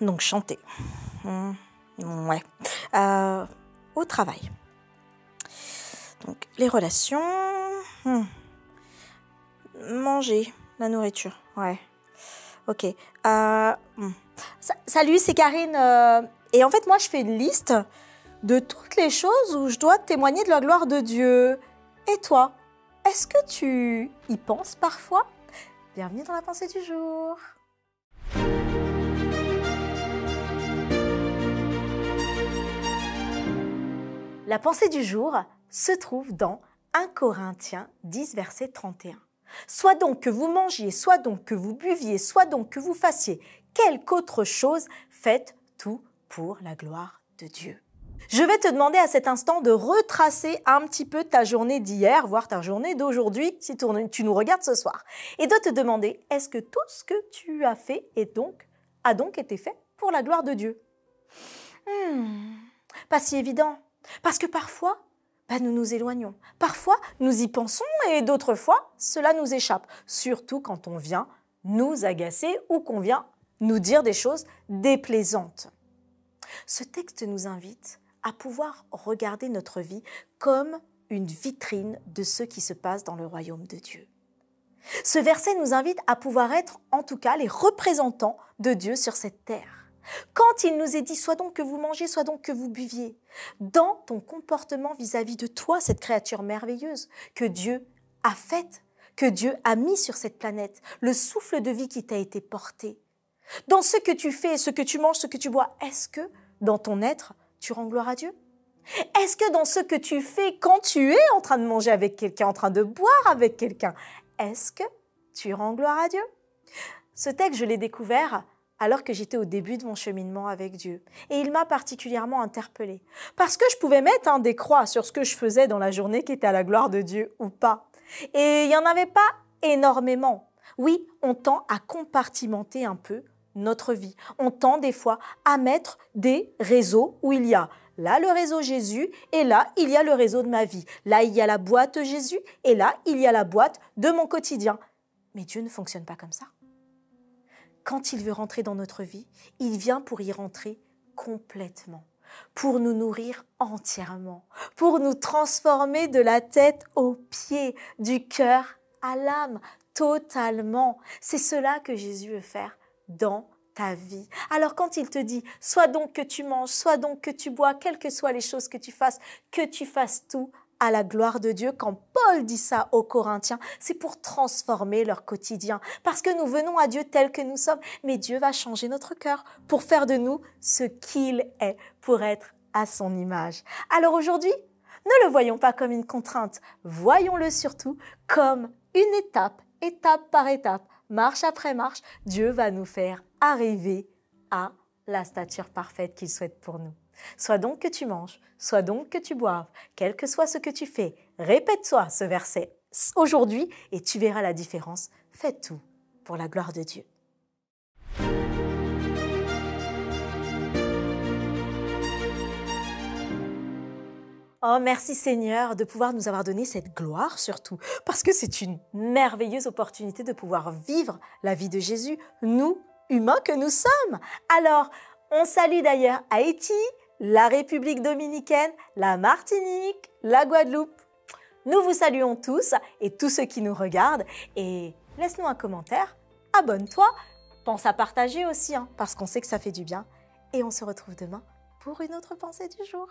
Donc chanter. Hmm, ouais. Euh, au travail. Donc les relations. Hmm. Manger, la nourriture. Ouais. Ok. Euh, hmm. Salut, c'est Karine. euh, et en fait, moi, je fais une liste de toutes les choses où je dois témoigner de la gloire de Dieu. Et toi, est-ce que tu y penses parfois? Bienvenue dans la pensée du jour. La pensée du jour se trouve dans 1 Corinthiens 10, verset 31. Soit donc que vous mangiez, soit donc que vous buviez, soit donc que vous fassiez quelque autre chose, faites tout pour la gloire de Dieu. Je vais te demander à cet instant de retracer un petit peu ta journée d'hier, voire ta journée d'aujourd'hui, si tu nous regardes ce soir, et de te demander est-ce que tout ce que tu as fait a donc été fait pour la gloire de Dieu? Hmm, Pas si évident, parce que parfois, bah, nous nous éloignons. Parfois, nous y pensons et d'autres fois, cela nous échappe, surtout quand on vient nous agacer ou qu'on vient nous dire des choses déplaisantes. Ce texte nous invite à pouvoir regarder notre vie comme une vitrine de ce qui se passe dans le royaume de Dieu. Ce verset nous invite à pouvoir être, en tout cas, les représentants de Dieu sur cette terre. Il nous est dit, soit donc que vous mangez, soit donc que vous buviez, dans ton comportement vis-à-vis de toi, cette créature merveilleuse que Dieu a faite, que Dieu a mis sur cette planète, le souffle de vie qui t'a été porté, dans ce que tu fais, ce que tu manges, ce que tu bois, est-ce que dans ton être, tu rends gloire à Dieu? Est-ce que dans ce que tu fais quand tu es en train de manger avec quelqu'un, en train de boire avec quelqu'un, est-ce que tu rends gloire à Dieu? Ce texte, je l'ai découvert alors que j'étais au début de mon cheminement avec Dieu. Et il m'a particulièrement interpellée. Parce que je pouvais mettre un des croix sur ce que je faisais dans la journée qui était à la gloire de Dieu ou pas. Et il n'y en avait pas énormément. Oui, on tend à compartimenter un peu notre vie. On tend des fois à mettre des réseaux où il y a là le réseau Jésus et là il y a le réseau de ma vie. Là il y a la boîte Jésus et là il y a la boîte de mon quotidien. Mais Dieu ne fonctionne pas comme ça. Quand il veut rentrer dans notre vie, il vient pour y rentrer complètement, pour nous nourrir entièrement, pour nous transformer de la tête aux pieds, du cœur à l'âme, totalement. C'est cela que Jésus veut faire dans ta vie. Alors quand il te dit, soit donc que tu manges, soit donc que tu bois, quelles que soient les choses que tu fasses, que tu fasses tout à la gloire de Dieu. Quand Paul dit ça aux Corinthiens, c'est pour transformer leur quotidien. Parce que nous venons à Dieu tel que nous sommes, mais Dieu va changer notre cœur pour faire de nous ce qu'il est, pour être à son image. Alors aujourd'hui, ne le voyons pas comme une contrainte, voyons-le surtout comme une étape, étape par étape, marche après marche, Dieu va nous faire arriver à la stature parfaite qu'il souhaite pour nous. Soit donc que tu manges, soit donc que tu boives, quel que soit ce que tu fais, répète-toi ce verset aujourd'hui et tu verras la différence. Fais tout pour la gloire de Dieu. Oh, merci Seigneur de pouvoir nous avoir donné cette gloire surtout, parce que c'est une merveilleuse opportunité de pouvoir vivre la vie de Jésus, nous, humains que nous sommes. Alors, on salue d'ailleurs Haïti, la République dominicaine, la Martinique, la Guadeloupe. Nous vous saluons tous et tous ceux qui nous regardent. Et laisse-nous un commentaire, abonne-toi, pense à partager aussi, hein, parce qu'on sait que ça fait du bien. Et on se retrouve demain pour une autre pensée du jour.